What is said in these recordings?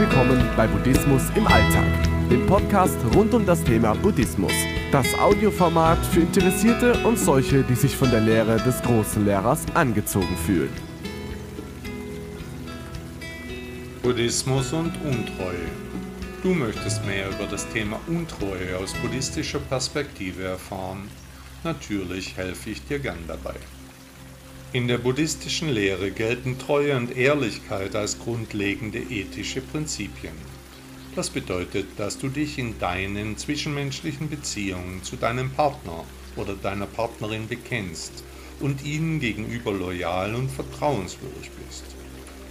willkommen bei Buddhismus im Alltag, dem Podcast rund um das Thema Buddhismus. Das Audioformat für Interessierte und solche, die sich von der Lehre des großen Lehrers angezogen fühlen. Buddhismus und Untreue. Du möchtest mehr über das Thema Untreue aus buddhistischer Perspektive erfahren. Natürlich helfe ich dir gern dabei. In der buddhistischen Lehre gelten Treue und Ehrlichkeit als grundlegende ethische Prinzipien. Das bedeutet, dass du dich in deinen zwischenmenschlichen Beziehungen zu deinem Partner oder deiner Partnerin bekennst und ihnen gegenüber loyal und vertrauenswürdig bist.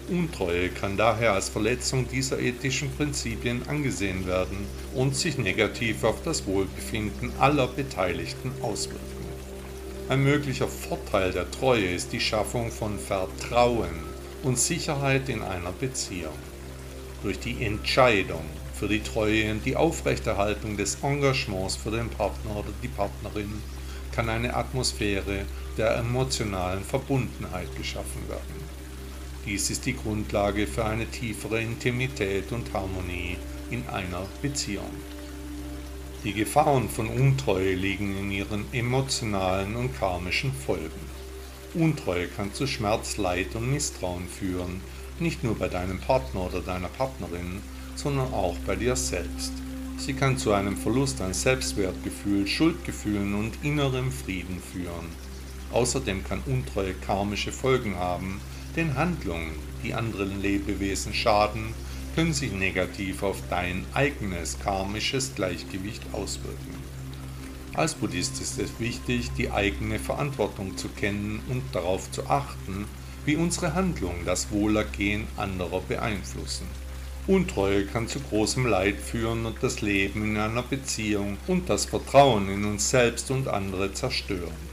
Untreue kann daher als Verletzung dieser ethischen Prinzipien angesehen werden und sich negativ auf das Wohlbefinden aller Beteiligten auswirken. Ein möglicher Vorteil der Treue ist die Schaffung von Vertrauen und Sicherheit in einer Beziehung. Durch die Entscheidung für die Treue und die Aufrechterhaltung des Engagements für den Partner oder die Partnerin kann eine Atmosphäre der emotionalen Verbundenheit geschaffen werden. Dies ist die Grundlage für eine tiefere Intimität und Harmonie in einer Beziehung. Die Gefahren von Untreue liegen in ihren emotionalen und karmischen Folgen. Untreue kann zu Schmerz, Leid und Misstrauen führen, nicht nur bei deinem Partner oder deiner Partnerin, sondern auch bei dir selbst. Sie kann zu einem Verlust an Selbstwertgefühl, Schuldgefühlen und innerem Frieden führen. Außerdem kann Untreue karmische Folgen haben, denn Handlungen, die anderen Lebewesen schaden, können sich negativ auf dein eigenes karmisches Gleichgewicht auswirken. Als Buddhist ist es wichtig, die eigene Verantwortung zu kennen und darauf zu achten, wie unsere Handlungen das Wohlergehen anderer beeinflussen. Untreue kann zu großem Leid führen und das Leben in einer Beziehung und das Vertrauen in uns selbst und andere zerstören.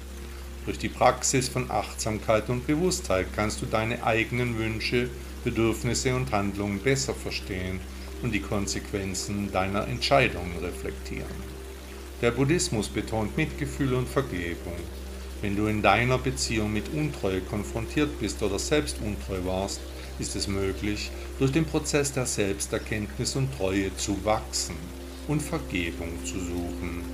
Durch die Praxis von Achtsamkeit und Bewusstheit kannst du deine eigenen Wünsche Bedürfnisse und Handlungen besser verstehen und die Konsequenzen deiner Entscheidungen reflektieren. Der Buddhismus betont Mitgefühl und Vergebung. Wenn du in deiner Beziehung mit Untreue konfrontiert bist oder selbst untreu warst, ist es möglich, durch den Prozess der Selbsterkenntnis und Treue zu wachsen und Vergebung zu suchen,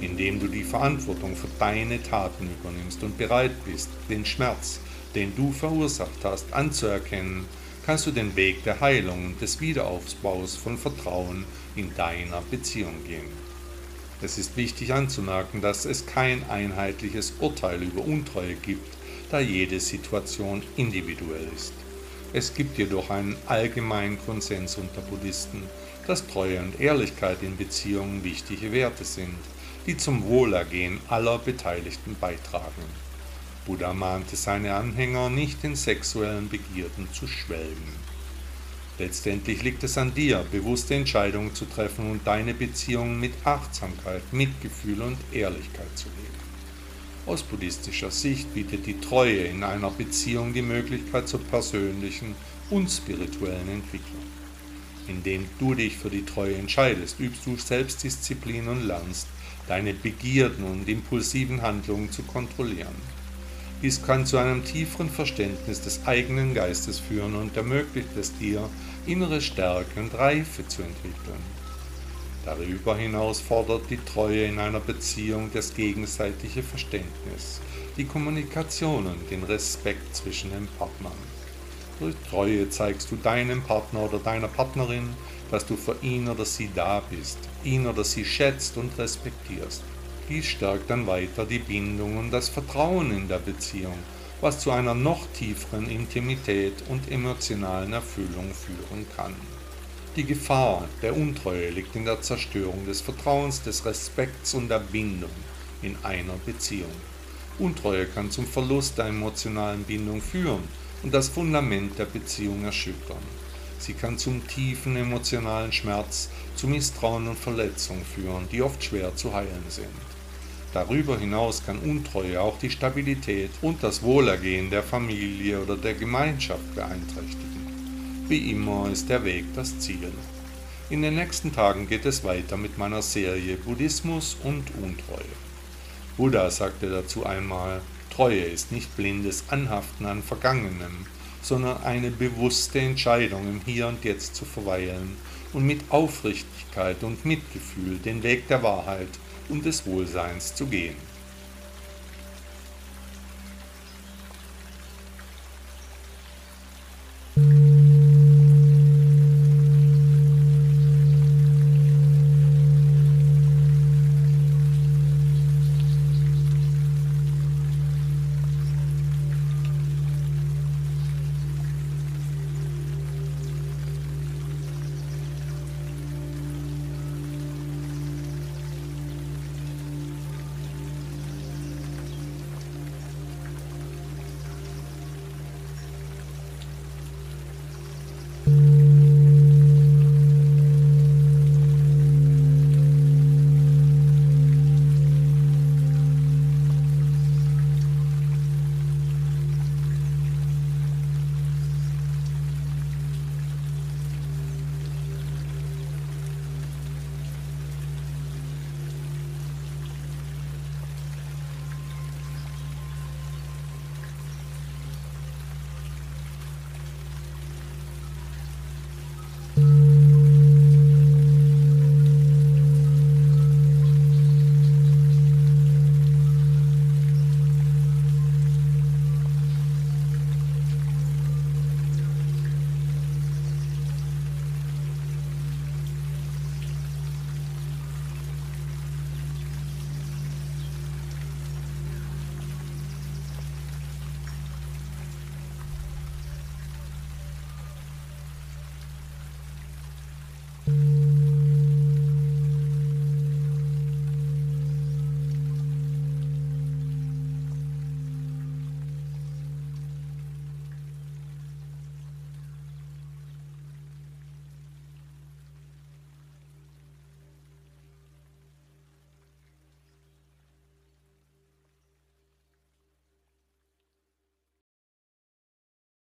indem du die Verantwortung für deine Taten übernimmst und bereit bist, den Schmerz, den du verursacht hast, anzuerkennen kannst du den Weg der Heilung und des Wiederaufbaus von Vertrauen in deiner Beziehung gehen. Es ist wichtig anzumerken, dass es kein einheitliches Urteil über Untreue gibt, da jede Situation individuell ist. Es gibt jedoch einen allgemeinen Konsens unter Buddhisten, dass Treue und Ehrlichkeit in Beziehungen wichtige Werte sind, die zum Wohlergehen aller Beteiligten beitragen. Buddha mahnte seine Anhänger nicht in sexuellen Begierden zu schwelgen. Letztendlich liegt es an dir, bewusste Entscheidungen zu treffen und deine Beziehungen mit Achtsamkeit, Mitgefühl und Ehrlichkeit zu leben. Aus buddhistischer Sicht bietet die Treue in einer Beziehung die Möglichkeit zur persönlichen und spirituellen Entwicklung. Indem du dich für die Treue entscheidest, übst du Selbstdisziplin und lernst, deine Begierden und impulsiven Handlungen zu kontrollieren. Dies kann zu einem tieferen Verständnis des eigenen Geistes führen und ermöglicht es dir, innere Stärke und Reife zu entwickeln. Darüber hinaus fordert die Treue in einer Beziehung das gegenseitige Verständnis, die Kommunikation und den Respekt zwischen den Partnern. Durch Treue zeigst du deinem Partner oder deiner Partnerin, dass du für ihn oder sie da bist, ihn oder sie schätzt und respektierst. Dies stärkt dann weiter die Bindung und das Vertrauen in der Beziehung, was zu einer noch tieferen Intimität und emotionalen Erfüllung führen kann. Die Gefahr der Untreue liegt in der Zerstörung des Vertrauens, des Respekts und der Bindung in einer Beziehung. Untreue kann zum Verlust der emotionalen Bindung führen und das Fundament der Beziehung erschüttern. Sie kann zum tiefen emotionalen Schmerz, zu Misstrauen und Verletzung führen, die oft schwer zu heilen sind. Darüber hinaus kann Untreue auch die Stabilität und das Wohlergehen der Familie oder der Gemeinschaft beeinträchtigen. Wie immer ist der Weg das Ziel. In den nächsten Tagen geht es weiter mit meiner Serie Buddhismus und Untreue. Buddha sagte dazu einmal, Treue ist nicht blindes Anhaften an Vergangenem, sondern eine bewusste Entscheidung, im Hier und Jetzt zu verweilen und mit Aufrichtigkeit und Mitgefühl den Weg der Wahrheit und des Wohlseins zu gehen.